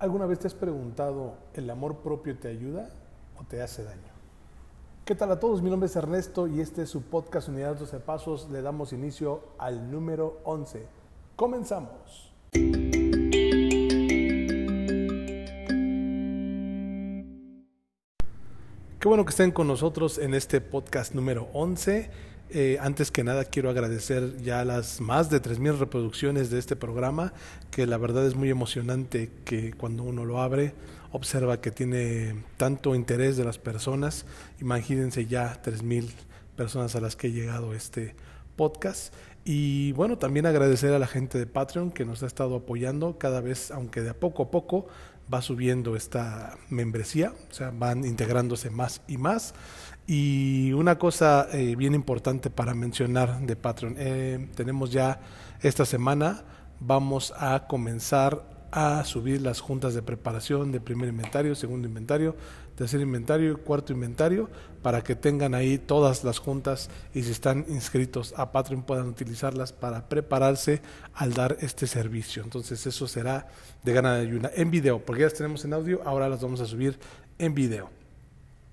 ¿Alguna vez te has preguntado, ¿el amor propio te ayuda o te hace daño? ¿Qué tal a todos? Mi nombre es Ernesto y este es su podcast Unidad 12 Pasos. Le damos inicio al número 11. Comenzamos. Qué bueno que estén con nosotros en este podcast número 11. Eh, antes que nada quiero agradecer ya las más de 3.000 reproducciones de este programa, que la verdad es muy emocionante que cuando uno lo abre observa que tiene tanto interés de las personas. Imagínense ya 3.000 personas a las que he llegado este podcast. Y bueno, también agradecer a la gente de Patreon que nos ha estado apoyando cada vez, aunque de a poco a poco va subiendo esta membresía, o sea, van integrándose más y más. Y una cosa eh, bien importante para mencionar de Patreon, eh, tenemos ya esta semana, vamos a comenzar a subir las juntas de preparación de primer inventario, segundo inventario, tercer inventario y cuarto inventario para que tengan ahí todas las juntas y si están inscritos a Patreon puedan utilizarlas para prepararse al dar este servicio. Entonces eso será de gana de ayuda en video, porque ya las tenemos en audio, ahora las vamos a subir en video.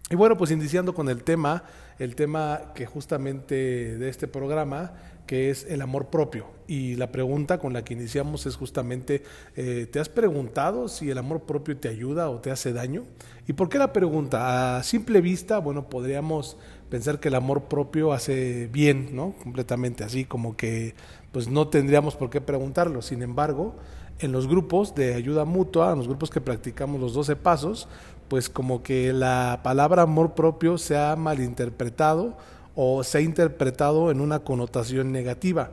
Y bueno, pues iniciando con el tema, el tema que justamente de este programa, que es el amor propio. Y la pregunta con la que iniciamos es justamente, eh, ¿te has preguntado si el amor propio te ayuda o te hace daño? ¿Y por qué la pregunta? A simple vista, bueno, podríamos pensar que el amor propio hace bien, ¿no? Completamente así, como que pues no tendríamos por qué preguntarlo. Sin embargo, en los grupos de ayuda mutua, en los grupos que practicamos los 12 pasos, pues como que la palabra amor propio se ha malinterpretado o se ha interpretado en una connotación negativa,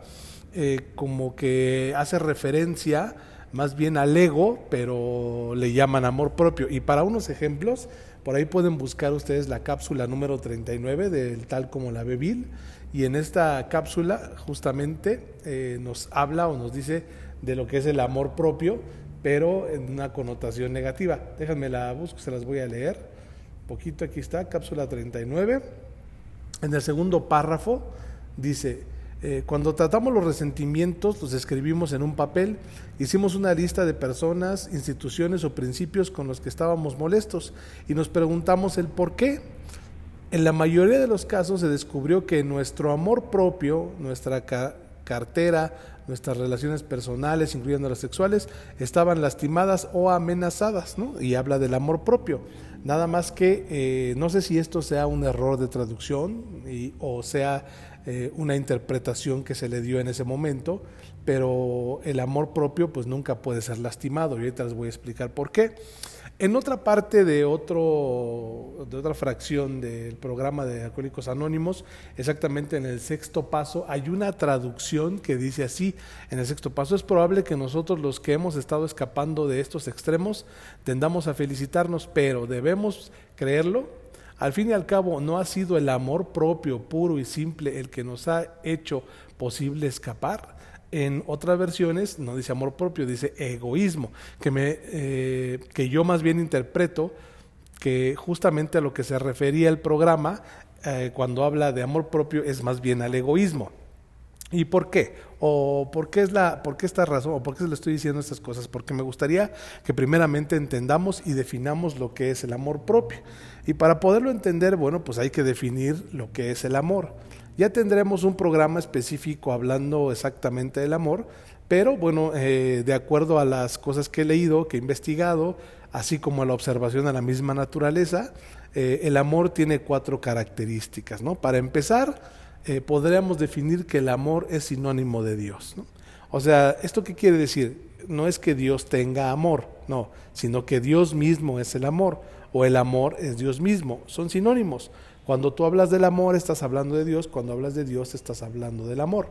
eh, como que hace referencia más bien al ego, pero le llaman amor propio. Y para unos ejemplos, por ahí pueden buscar ustedes la cápsula número 39 del tal como la Bebil, y en esta cápsula justamente eh, nos habla o nos dice de lo que es el amor propio, pero en una connotación negativa. Déjenme la busco, se las voy a leer. poquito aquí está, cápsula 39. En el segundo párrafo dice, eh, cuando tratamos los resentimientos, los escribimos en un papel, hicimos una lista de personas, instituciones o principios con los que estábamos molestos y nos preguntamos el por qué. En la mayoría de los casos se descubrió que nuestro amor propio, nuestra cartera, nuestras relaciones personales, incluyendo las sexuales, estaban lastimadas o amenazadas, ¿no? Y habla del amor propio. Nada más que eh, no sé si esto sea un error de traducción o sea eh, una interpretación que se le dio en ese momento, pero el amor propio pues nunca puede ser lastimado y ahorita les voy a explicar por qué. En otra parte de, otro, de otra fracción del programa de Alcohólicos Anónimos, exactamente en el sexto paso, hay una traducción que dice así, en el sexto paso, es probable que nosotros los que hemos estado escapando de estos extremos tendamos a felicitarnos, pero debemos creerlo. Al fin y al cabo, no ha sido el amor propio, puro y simple, el que nos ha hecho posible escapar en otras versiones no dice amor propio, dice egoísmo, que, me, eh, que yo más bien interpreto que justamente a lo que se refería el programa eh, cuando habla de amor propio es más bien al egoísmo. ¿Y por qué? ¿O por qué, es la, por qué esta razón? ¿O por qué se le estoy diciendo estas cosas? Porque me gustaría que primeramente entendamos y definamos lo que es el amor propio. Y para poderlo entender, bueno, pues hay que definir lo que es el amor. Ya tendremos un programa específico hablando exactamente del amor, pero bueno, eh, de acuerdo a las cosas que he leído, que he investigado, así como a la observación de la misma naturaleza, eh, el amor tiene cuatro características. ¿no? Para empezar, eh, podríamos definir que el amor es sinónimo de Dios. O sea, ¿esto qué quiere decir? No es que Dios tenga amor, no, sino que Dios mismo es el amor, o el amor es Dios mismo, son sinónimos. Cuando tú hablas del amor, estás hablando de Dios, cuando hablas de Dios, estás hablando del amor.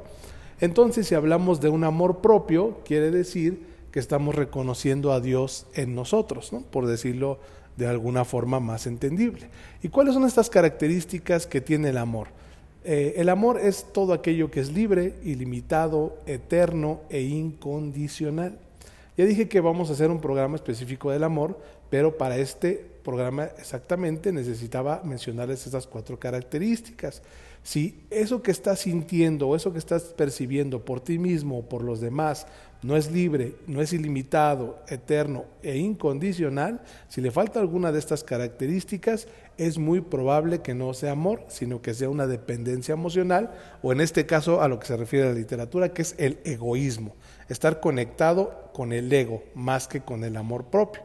Entonces, si hablamos de un amor propio, quiere decir que estamos reconociendo a Dios en nosotros, ¿no? por decirlo de alguna forma más entendible. ¿Y cuáles son estas características que tiene el amor? Eh, el amor es todo aquello que es libre, ilimitado, eterno e incondicional. Ya dije que vamos a hacer un programa específico del amor, pero para este programa exactamente necesitaba mencionarles esas cuatro características. Si eso que estás sintiendo o eso que estás percibiendo por ti mismo o por los demás no es libre, no es ilimitado, eterno e incondicional, si le falta alguna de estas características, es muy probable que no sea amor, sino que sea una dependencia emocional, o en este caso a lo que se refiere a la literatura, que es el egoísmo, estar conectado con el ego más que con el amor propio.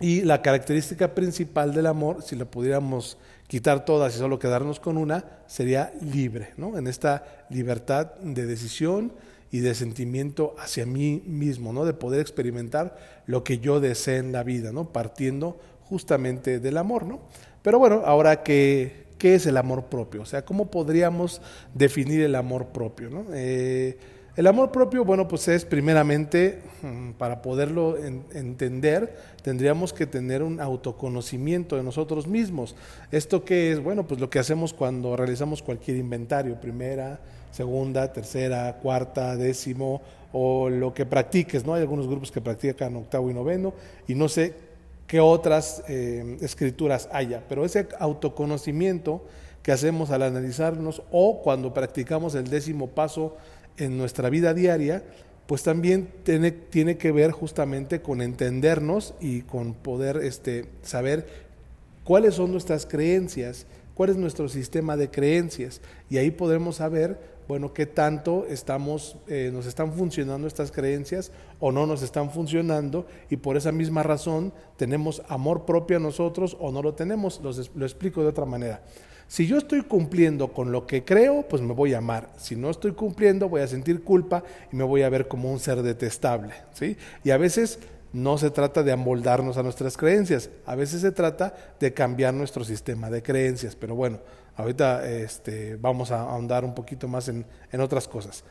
Y la característica principal del amor, si la pudiéramos quitar todas y solo quedarnos con una, sería libre, ¿no? En esta libertad de decisión y de sentimiento hacia mí mismo, ¿no? De poder experimentar lo que yo desee en la vida, ¿no? Partiendo justamente del amor, ¿no? Pero bueno, ahora ¿qué es el amor propio? O sea, ¿cómo podríamos definir el amor propio? ¿no? Eh, el amor propio, bueno, pues es primeramente, mm, para poderlo entender, tendríamos que tener un autoconocimiento de nosotros mismos. ¿Esto qué es? Bueno, pues lo que hacemos cuando realizamos cualquier inventario, primera, segunda, tercera, cuarta, décimo, o lo que practiques, ¿no? Hay algunos grupos que practican octavo y noveno, y no sé qué otras eh, escrituras haya, pero ese autoconocimiento que hacemos al analizarnos o cuando practicamos el décimo paso, en nuestra vida diaria, pues también tiene, tiene que ver justamente con entendernos y con poder este, saber cuáles son nuestras creencias, cuál es nuestro sistema de creencias. Y ahí podremos saber, bueno, qué tanto estamos, eh, nos están funcionando estas creencias o no nos están funcionando. Y por esa misma razón tenemos amor propio a nosotros o no lo tenemos. lo explico de otra manera. Si yo estoy cumpliendo con lo que creo, pues me voy a amar. Si no estoy cumpliendo, voy a sentir culpa y me voy a ver como un ser detestable. ¿sí? Y a veces no se trata de amoldarnos a nuestras creencias, a veces se trata de cambiar nuestro sistema de creencias. Pero bueno, ahorita este, vamos a ahondar un poquito más en, otras cosas.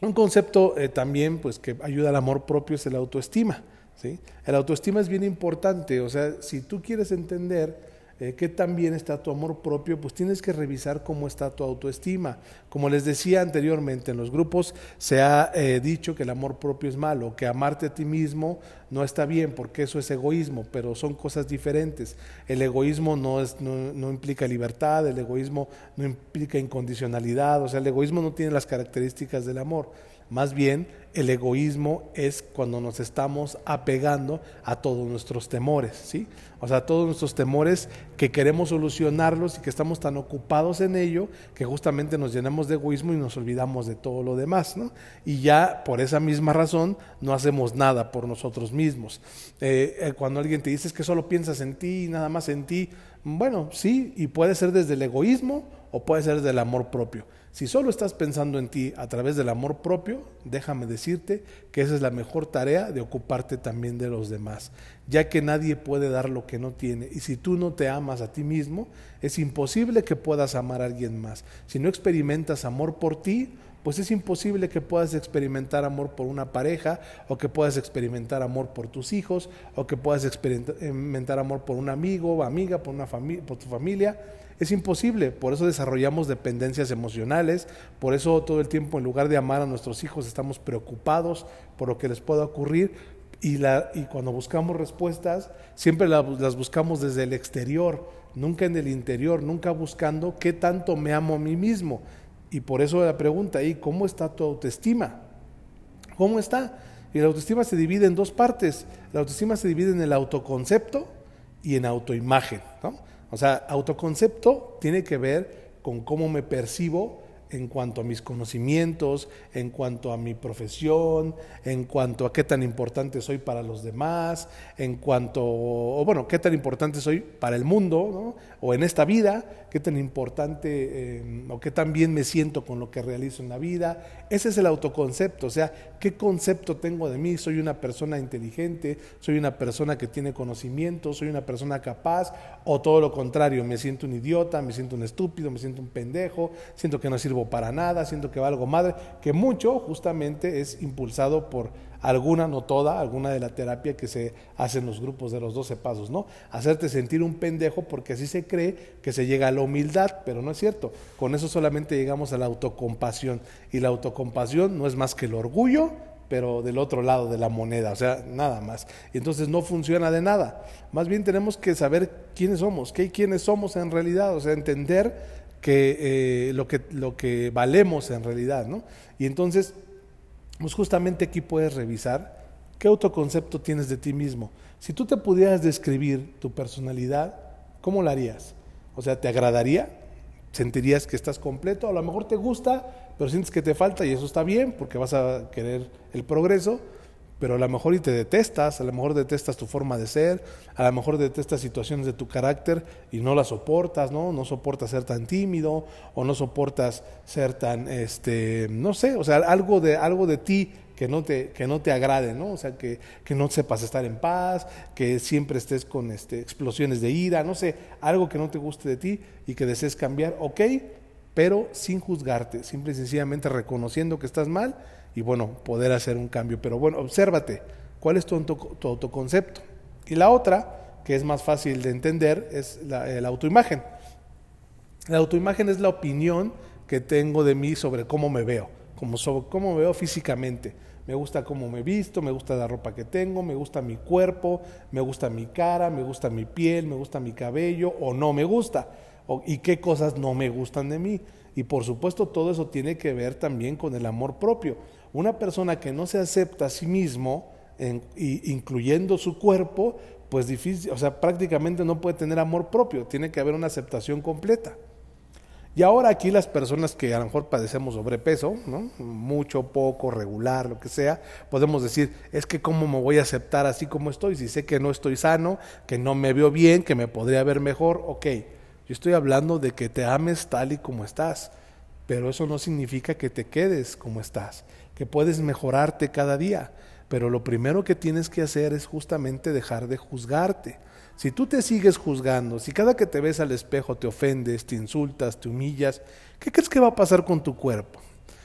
Un concepto eh, también pues, que ayuda al amor propio es el autoestima. ¿sí? El autoestima es bien importante, o sea, si tú quieres entender eh, qué está tu amor propio, pues tienes que revisar cómo está tu autoestima. Como les decía anteriormente, en los grupos se ha eh, dicho que el amor propio es malo, que amarte a ti mismo no está bien, porque eso es egoísmo, pero son cosas diferentes. El egoísmo no, es, no, no implica libertad, el egoísmo no implica incondicionalidad, o sea, el egoísmo no tiene las características del amor. Más bien, el egoísmo es cuando nos estamos apegando a todos nuestros temores, ¿sí? O sea, todos nuestros temores que queremos solucionarlos y que estamos tan ocupados en ello que justamente nos llenamos de egoísmo y nos olvidamos de todo lo demás, ¿no? Y ya por esa misma razón no hacemos nada por nosotros mismos. Eh, eh, cuando alguien te dice que solo piensas en ti y nada más en ti, bueno, sí, y puede ser desde el egoísmo o puede ser desde el amor propio. Si solo estás pensando en ti a través del amor propio, déjame decirte que esa es la mejor tarea de ocuparte también de los demás, ya que nadie puede dar lo que no tiene. Y si tú no te amas a ti mismo, es imposible que puedas amar a alguien más. Si no experimentas amor por ti, pues es imposible que puedas experimentar amor por una pareja, o que puedas experimentar amor por tus hijos, o que puedas experimentar amor por un amigo o amiga, por, una por tu familia. Es imposible, por eso desarrollamos dependencias emocionales, por eso todo el tiempo en lugar de amar a nuestros hijos estamos preocupados por lo que les pueda ocurrir y, cuando buscamos respuestas siempre las buscamos desde el exterior, nunca en el interior, nunca buscando qué tanto me amo a mí mismo. Y por eso la pregunta ahí, ¿cómo está tu autoestima? ¿Cómo está? Y la autoestima se divide en dos partes. La autoestima se divide en el autoconcepto y en autoimagen. ¿no? O sea, autoconcepto tiene que ver con cómo me percibo en cuanto a mis conocimientos, en cuanto a mi profesión, en cuanto a qué tan importante soy para los demás, en cuanto, o bueno, qué tan importante soy para el mundo, o en esta vida, qué tan importante eh, o qué tan bien me siento con lo que realizo en la vida. Ese es el autoconcepto, o sea, qué concepto tengo de mí, soy una persona inteligente, soy una persona que tiene conocimiento, soy una persona capaz, o todo lo contrario, me siento un idiota, me siento un estúpido, me siento un pendejo, siento que no sirvo para nada, siento que valgo madre, que mucho justamente es impulsado por alguna, no toda, alguna de la terapia que se hace en los grupos de los 12 pasos, ¿no? Hacerte sentir un pendejo porque así se cree que se llega a la humildad, pero no es cierto. Con eso solamente llegamos a la autocompasión y la autocompasión no es más que el orgullo pero del otro lado de la moneda, o sea, nada más. Entonces no funciona de nada. Más bien tenemos que saber quiénes somos, qué quiénes somos en realidad, o sea, entender que, eh, lo, que lo que valemos en realidad, ¿no? Y entonces, pues justamente aquí puedes revisar qué autoconcepto tienes de ti mismo. Si tú te pudieras describir tu personalidad, ¿cómo la harías? O sea, ¿te agradaría? ¿Sentirías que estás completo? A lo mejor te gusta, pero sientes que te falta y eso está bien porque vas a querer el progreso, pero a lo mejor y te detestas, a lo mejor detestas tu forma de ser, a lo mejor detestas situaciones de tu carácter y no las soportas, ¿no? No soportas ser tan tímido o no soportas ser tan, este, no sé, o sea, algo de, algo de ti que no te, que no te agrade, ¿no? O sea, que, que no sepas estar en paz, que siempre estés con este, explosiones de ira, no sé, algo que no te guste de ti y que desees cambiar, ok, pero sin juzgarte, simple y sencillamente reconociendo que estás mal y bueno, poder hacer un cambio. Pero bueno, obsérvate, ¿cuál es tu, autoconcepto? Y la otra, que es más fácil de entender, es la, autoimagen. La autoimagen es la opinión que tengo de mí sobre cómo me veo, como cómo me veo físicamente. Me gusta cómo me visto, me gusta la ropa que tengo, me gusta mi cuerpo, me gusta mi cara, me gusta mi piel, me gusta mi cabello o no me gusta y qué cosas no me gustan de mí. Y por supuesto todo eso tiene que ver también con el amor propio. Una persona que no se acepta a sí mismo, incluyendo su cuerpo, pues difícil, o sea, prácticamente no puede tener amor propio, tiene que haber una aceptación completa. Y ahora aquí las personas que a lo mejor padecemos sobrepeso, ¿no? mucho, poco, regular, lo que sea, podemos decir, es que cómo me voy a aceptar así como estoy, si sé que no estoy sano, que no me veo bien, que me podría ver mejor, ok, yo estoy hablando de que te ames tal y como estás, pero eso no significa que te quedes como estás, que puedes mejorarte cada día. Pero lo primero que tienes que hacer es justamente dejar de juzgarte. Si tú te sigues juzgando, si cada que te ves al espejo te ofendes, te insultas, te humillas, ¿qué crees que va a pasar con tu cuerpo?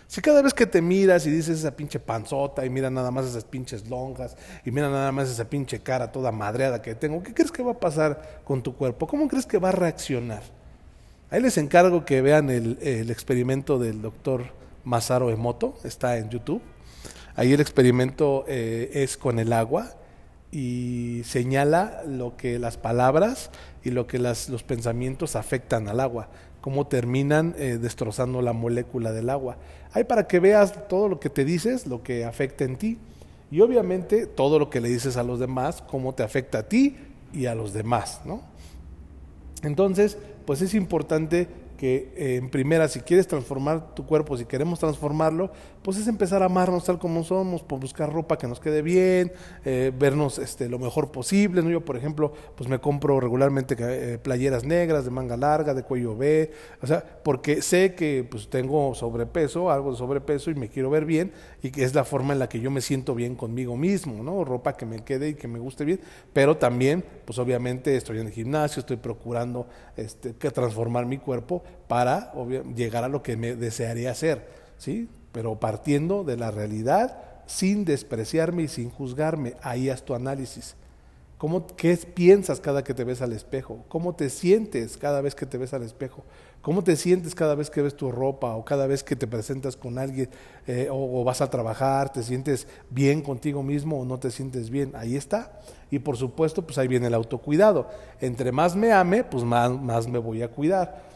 Si cada vez que te miras y dices esa pinche panzota y mira nada más esas pinches lonjas y mira nada más esa pinche cara toda madreada que tengo, ¿qué crees que va a pasar con tu cuerpo? ¿Cómo crees que va a reaccionar? Ahí les encargo que vean el, experimento del doctor Masaru Emoto, está en YouTube. Ahí el experimento eh, es con el agua y señala lo que las palabras y lo que los pensamientos afectan al agua, cómo terminan eh, destrozando la molécula del agua. Hay para que veas todo lo que te dices, lo que afecta en ti. Y obviamente todo lo que le dices a los demás, cómo te afecta a ti y a los demás, ¿no? Entonces, pues es importante que eh, en primera, si quieres transformar tu cuerpo, si queremos transformarlo, pues es empezar a amarnos tal como somos, por buscar ropa que nos quede bien, eh, vernos este, lo mejor posible. ¿no? Yo, por ejemplo, pues me compro regularmente eh, playeras negras de manga larga, de cuello B, o sea, porque sé que pues tengo sobrepeso, algo de sobrepeso y me quiero ver bien y que es la forma en la que yo me siento bien conmigo mismo, ¿no? Ropa que me quede y que me guste bien, pero también, pues obviamente estoy en el gimnasio, estoy procurando este, que transformar mi cuerpo para llegar a lo que me desearía hacer, ¿sí? Pero partiendo de la realidad, sin despreciarme y sin juzgarme, ahí haz tu análisis. ¿Cómo, ¿Qué piensas cada que te ves al espejo? ¿Cómo te sientes cada vez que te ves al espejo? ¿Cómo te sientes cada vez que ves tu ropa o cada vez que te presentas con alguien eh, o, vas a trabajar? ¿Te sientes bien contigo mismo o no te sientes bien? Ahí está. Y por supuesto, pues ahí viene el autocuidado. Entre más me ame, pues más, más me voy a cuidar.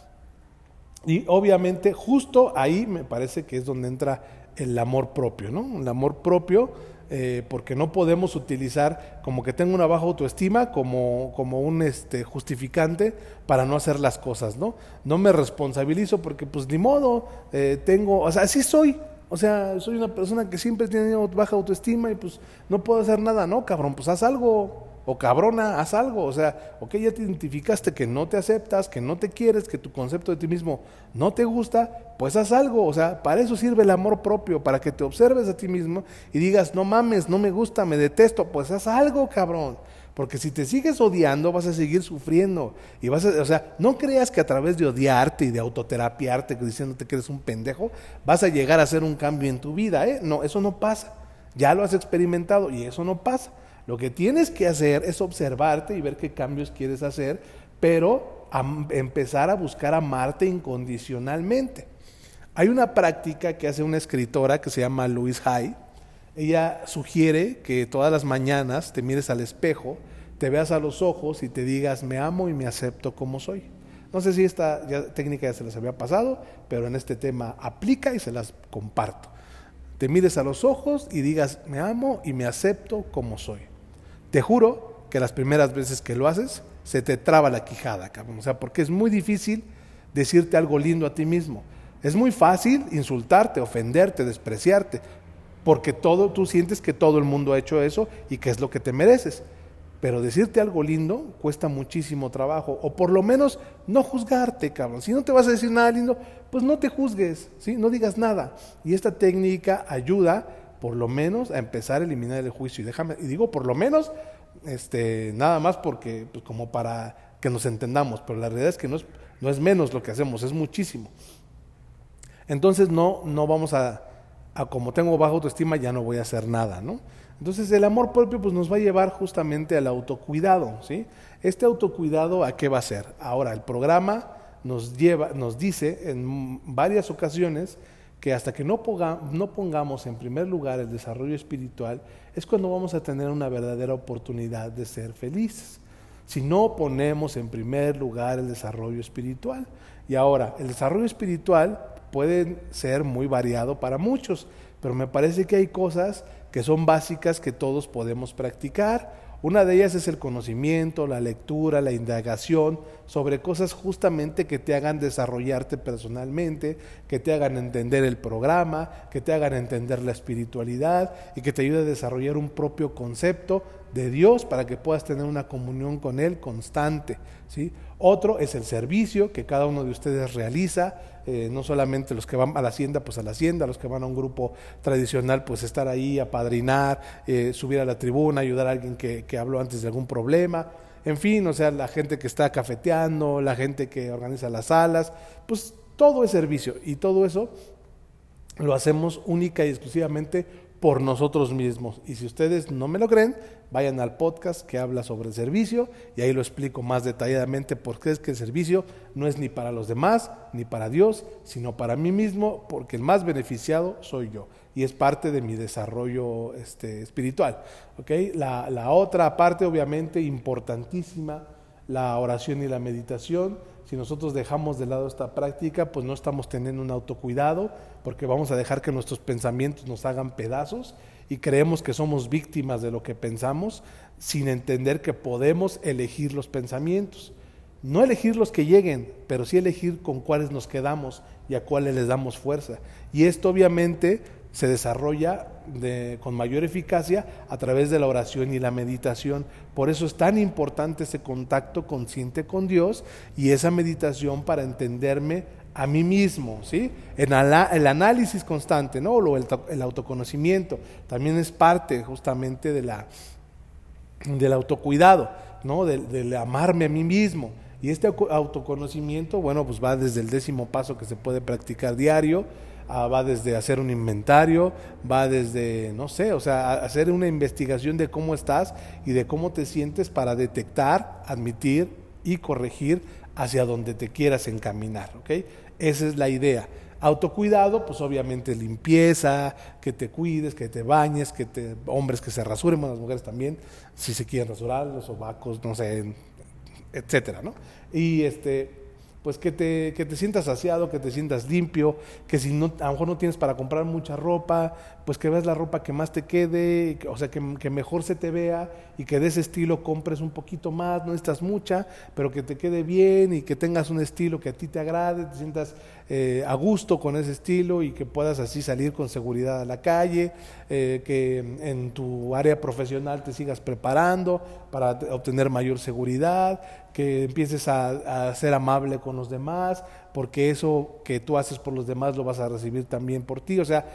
Y obviamente justo ahí me parece que es donde entra el amor propio, ¿no? El amor propio, eh, porque no podemos utilizar como que tengo una baja autoestima como, como un este, justificante para no hacer las cosas, ¿no? No me responsabilizo porque pues ni modo, eh, tengo, o sea, así soy, o sea, soy una persona que siempre tiene baja autoestima y pues no puedo hacer nada, ¿no? Cabrón, pues haz algo, o cabrona, haz algo. O sea, ok, ya te identificaste que no te aceptas, que no te quieres, que tu concepto de ti mismo no te gusta, pues haz algo. O sea, para eso sirve el amor propio, para que te observes a ti mismo y digas, no mames, no me gusta, me detesto, pues haz algo, cabrón. Porque si te sigues odiando, vas a seguir sufriendo. Y vas a, o sea, no creas que a través de odiarte y de autoterapiarte, diciéndote que eres un pendejo, vas a llegar a hacer un cambio en tu vida. ¿eh? No, eso no pasa. Ya lo has experimentado y eso no pasa. Lo que tienes que hacer es observarte y ver qué cambios quieres hacer, pero empezar a buscar amarte incondicionalmente. Hay una práctica que hace una escritora que se llama Louise Hay, Ella sugiere que todas las mañanas te mires al espejo, te veas a los ojos y te digas, me amo y me acepto como soy. No sé si esta técnica ya se les había pasado, pero en este tema aplica y se las comparto. Te mires a los ojos y digas, me amo y me acepto como soy. Te juro que las primeras veces que lo haces, se te traba la quijada, cabrón. O sea, porque es muy difícil decirte algo lindo a ti mismo. Es muy fácil insultarte, ofenderte, despreciarte, porque todo tú sientes que todo el mundo ha hecho eso y que es lo que te mereces. Pero decirte algo lindo cuesta muchísimo trabajo, o por lo menos no juzgarte, cabrón. Si no te vas a decir nada lindo, pues no te juzgues, ¿sí? no digas nada. Y esta técnica ayuda por lo menos a empezar a eliminar el juicio. Y déjame, y digo por lo menos, este, nada más porque, pues como para que nos entendamos, pero la realidad es que no es, no es menos lo que hacemos, es muchísimo. Entonces no, no vamos a, a, como tengo baja autoestima, ya no voy a hacer nada, ¿no? Entonces el amor propio pues, nos va a llevar justamente al autocuidado. ¿sí? Este autocuidado a qué va a ser? Ahora, el programa nos, lleva, nos dice en varias ocasiones que hasta que no, no pongamos en primer lugar el desarrollo espiritual, es cuando vamos a tener una verdadera oportunidad de ser felices. Si no ponemos en primer lugar el desarrollo espiritual. Y ahora, el desarrollo espiritual puede ser muy variado para muchos, pero me parece que hay cosas que son básicas que todos podemos practicar. Una de ellas es el conocimiento, la lectura, la indagación sobre cosas justamente que te hagan desarrollarte personalmente, que te hagan entender el programa, que te hagan entender la espiritualidad y que te ayude a desarrollar un propio concepto de Dios para que puedas tener una comunión con Él constante. ¿sí? Otro es el servicio que cada uno de ustedes realiza, eh, no solamente los que van a la hacienda, pues a la hacienda, los que van a un grupo tradicional, pues estar ahí, apadrinar, eh, subir a la tribuna, ayudar a alguien que, que habló antes de algún problema, en fin, o sea, la gente que está cafeteando, la gente que organiza las salas, pues todo es servicio y todo eso lo hacemos única y exclusivamente por nosotros mismos. Y si ustedes no me lo creen, vayan al podcast que habla sobre el servicio y ahí lo explico más detalladamente porque es que el servicio no es ni para los demás ni para Dios, sino para mí mismo, porque el más beneficiado soy yo y es parte de mi desarrollo este, espiritual. La, la otra parte, obviamente, importantísima, la oración y la meditación si nosotros dejamos de lado esta práctica, pues no estamos teniendo un autocuidado, porque vamos a dejar que nuestros pensamientos nos hagan pedazos y creemos que somos víctimas de lo que pensamos, sin entender que podemos elegir los pensamientos. No elegir los que lleguen, pero sí elegir con cuáles nos quedamos y a cuáles les damos fuerza. Y esto obviamente se desarrolla con mayor eficacia a través de la oración y la meditación. Por eso es tan importante ese contacto consciente con Dios y esa meditación para entenderme a mí mismo, ¿sí? El análisis constante, ¿no? El, autoconocimiento también es parte justamente de la, del autocuidado, ¿no? Del, amarme a mí mismo. Y este autoconocimiento, bueno, pues va desde el décimo paso que se puede practicar diario, Va desde hacer un inventario, va desde, no sé, o sea, hacer una investigación de cómo estás y de cómo te sientes para detectar, admitir y corregir hacia donde te quieras encaminar, ¿ok? Esa es la idea. Autocuidado, pues obviamente limpieza, que te cuides, que te bañes, que te, hombres que se rasuren, las mujeres también, si se quieren rasurar, los sobacos, no sé, etcétera, ¿no? Y este, pues que te, que te sientas saciado, que te sientas limpio, que si no, a lo mejor no tienes para comprar mucha ropa, pues que veas la ropa que más te quede, o sea, que, mejor se te vea y que de ese estilo compres un poquito más, no necesitas mucha, pero que te quede bien y que tengas un estilo que a ti te agrade, te sientas eh, a gusto con ese estilo y que puedas así salir con seguridad a la calle, eh, que en tu área profesional te sigas preparando para obtener mayor seguridad, que empieces a, ser amable con los demás, porque eso que tú haces por los demás lo vas a recibir también por ti. O sea,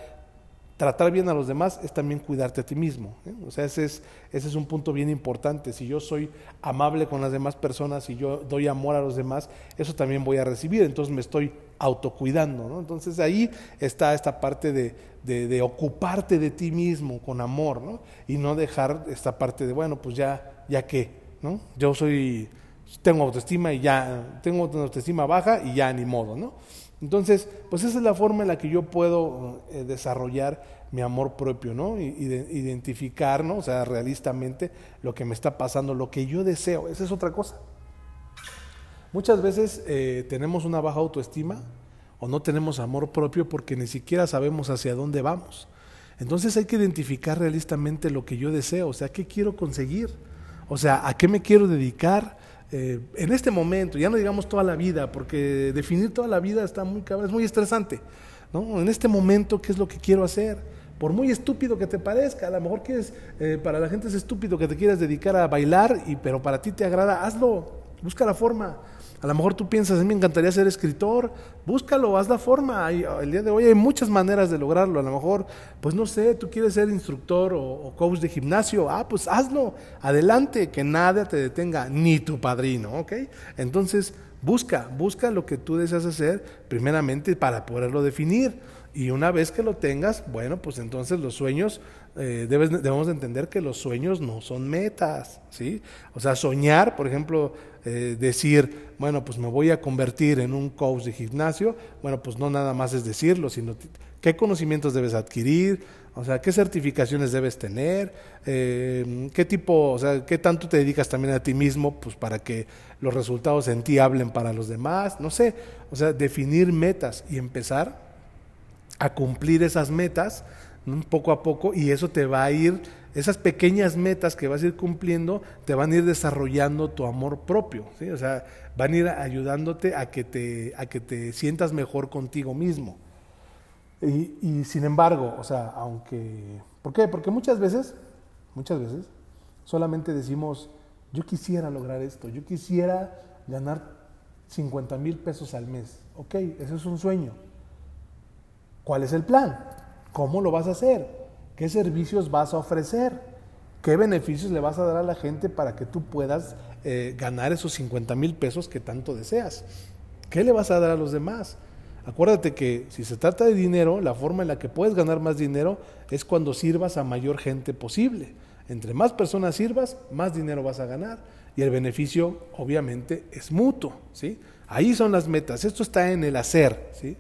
tratar bien a los demás es también cuidarte a ti mismo. ¿eh? O sea, ese es, ese es un punto bien importante. Si yo soy amable con las demás personas, si yo doy amor a los demás, eso también voy a recibir. Entonces me estoy autocuidando. ¿no? Entonces ahí está esta parte de, de, de, ocuparte de ti mismo con amor, ¿no? Y no dejar esta parte de, bueno, pues ya, ya qué, ¿no? Yo soy tengo autoestima y ya, tengo autoestima baja y ya ni modo, ¿no? Entonces, pues esa es la forma en la que yo puedo eh, desarrollar mi amor propio, ¿no? Y, identificar, ¿no? O sea, realistamente lo que me está pasando, lo que yo deseo, esa es otra cosa. Muchas veces eh, tenemos una baja autoestima o no tenemos amor propio porque ni siquiera sabemos hacia dónde vamos. Entonces hay que identificar realistamente lo que yo deseo, o sea, qué quiero conseguir, o sea, a qué me quiero dedicar eh, en este momento, ya no digamos toda la vida, porque definir toda la vida está muy es muy estresante. ¿no? En este momento, ¿qué es lo que quiero hacer? Por muy estúpido que te parezca, a lo mejor que es, eh, para la gente es estúpido que te quieras dedicar a bailar, y, pero para ti te agrada, hazlo, busca la forma. A lo mejor tú piensas, a mí me encantaría ser escritor, búscalo, haz la forma. el día de hoy hay muchas maneras de lograrlo. A lo mejor, pues no sé, tú quieres ser instructor o, coach de gimnasio, ah, pues hazlo, adelante, que nada te detenga, ni tu padrino, ¿ok? Entonces, busca, busca lo que tú deseas hacer, primeramente para poderlo definir. Y una vez que lo tengas, bueno, pues entonces los sueños, eh, debemos entender que los sueños no son metas, ¿sí? O sea, soñar, por ejemplo, eh, decir, bueno, pues me voy a convertir en un coach de gimnasio, bueno, pues no nada más es decirlo, sino qué conocimientos debes adquirir, o sea, qué certificaciones debes tener, eh, qué tipo, o sea, qué tanto te dedicas también a ti mismo, pues para que los resultados en ti hablen para los demás, no sé, o sea, definir metas y empezar a cumplir esas metas poco a poco y eso te va a ir, esas pequeñas metas que vas a ir cumpliendo, te van a ir desarrollando tu amor propio, o sea, van a ir ayudándote a que te, a que te sientas mejor contigo mismo. Y, y sin embargo, o sea, aunque, ¿por qué? Porque muchas veces, muchas veces, solamente decimos, yo quisiera lograr esto, yo quisiera ganar 50 mil pesos al mes, ok, ese es un sueño ¿Cuál es el plan? ¿Cómo lo vas a hacer? ¿Qué servicios vas a ofrecer? ¿Qué beneficios le vas a dar a la gente para que tú puedas eh, ganar esos 50 mil pesos que tanto deseas? ¿Qué le vas a dar a los demás? Acuérdate que si se trata de dinero, la forma en la que puedes ganar más dinero es cuando sirvas a mayor gente posible. Entre más personas sirvas, más dinero vas a ganar. Y el beneficio, obviamente, es mutuo. ¿sí? Ahí son las metas. Esto está en el hacer. ¿sí?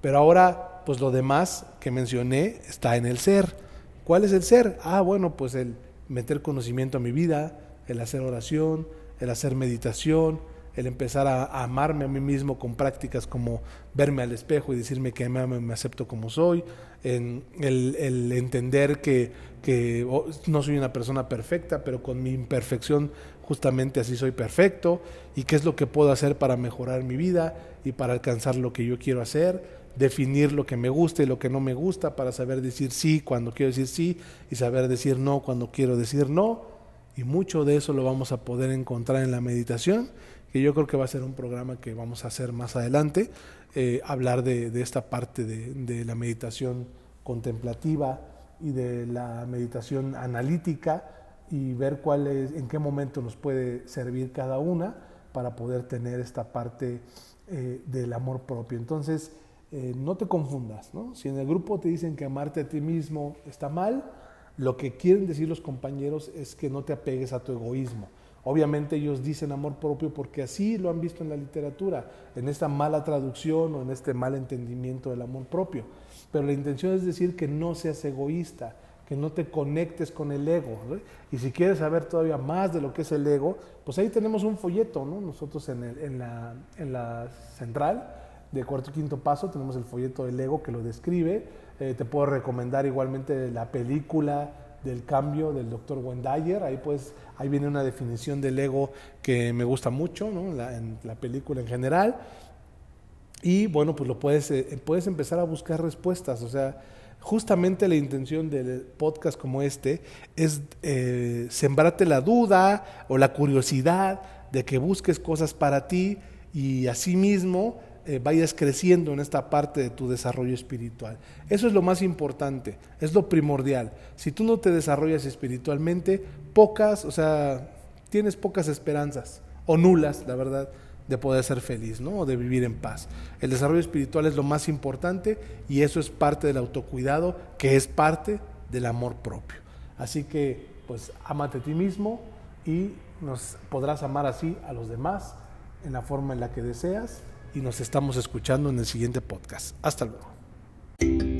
Pero ahora pues lo demás que mencioné está en el ser. ¿Cuál es el ser? Ah, bueno, pues el meter conocimiento a mi vida, el hacer oración, el hacer meditación, el empezar a, amarme a mí mismo con prácticas como verme al espejo y decirme que me, acepto como soy, en el, entender que, que oh, no soy una persona perfecta, pero con mi imperfección justamente así soy perfecto, y qué es lo que puedo hacer para mejorar mi vida y para alcanzar lo que yo quiero hacer definir lo que me gusta y lo que no me gusta para saber decir sí cuando quiero decir sí y saber decir no cuando quiero decir no. Y mucho de eso lo vamos a poder encontrar en la meditación, que yo creo que va a ser un programa que vamos a hacer más adelante, eh, hablar de, esta parte de, la meditación contemplativa y de la meditación analítica y ver cuál es, en qué momento nos puede servir cada una para poder tener esta parte eh, del amor propio. Entonces, eh, no te confundas, ¿no? Si en el grupo te dicen que amarte a ti mismo está mal, lo que quieren decir los compañeros es que no te apegues a tu egoísmo. Obviamente ellos dicen amor propio porque así lo han visto en la literatura, en esta mala traducción o en este mal entendimiento del amor propio. Pero la intención es decir que no seas egoísta, que no te conectes con el ego. Y si quieres saber todavía más de lo que es el ego, pues ahí tenemos un folleto, ¿no? Nosotros en, la, en la central de cuarto y quinto paso tenemos el folleto del ego que lo describe. Eh, te puedo recomendar igualmente la película del cambio del doctor Wendayer. Ahí, pues, ahí viene una definición del ego que me gusta mucho, ¿no? en la película en general. Y bueno, pues lo puedes, eh, puedes empezar a buscar respuestas. O sea, justamente la intención del podcast como este es eh, sembrarte la duda o la curiosidad de que busques cosas para ti y asimismo eh, vayas creciendo en esta parte de tu desarrollo espiritual. Eso es lo más importante, es lo primordial. Si tú no te desarrollas espiritualmente, pocas, o sea, tienes pocas esperanzas, o nulas, la verdad, de poder ser feliz, ¿no? O de vivir en paz. El desarrollo espiritual es lo más importante y eso es parte del autocuidado, que es parte del amor propio. Así que, pues, amate a ti mismo y nos podrás amar así a los demás en la forma en la que deseas y nos estamos escuchando en el siguiente podcast. Hasta luego.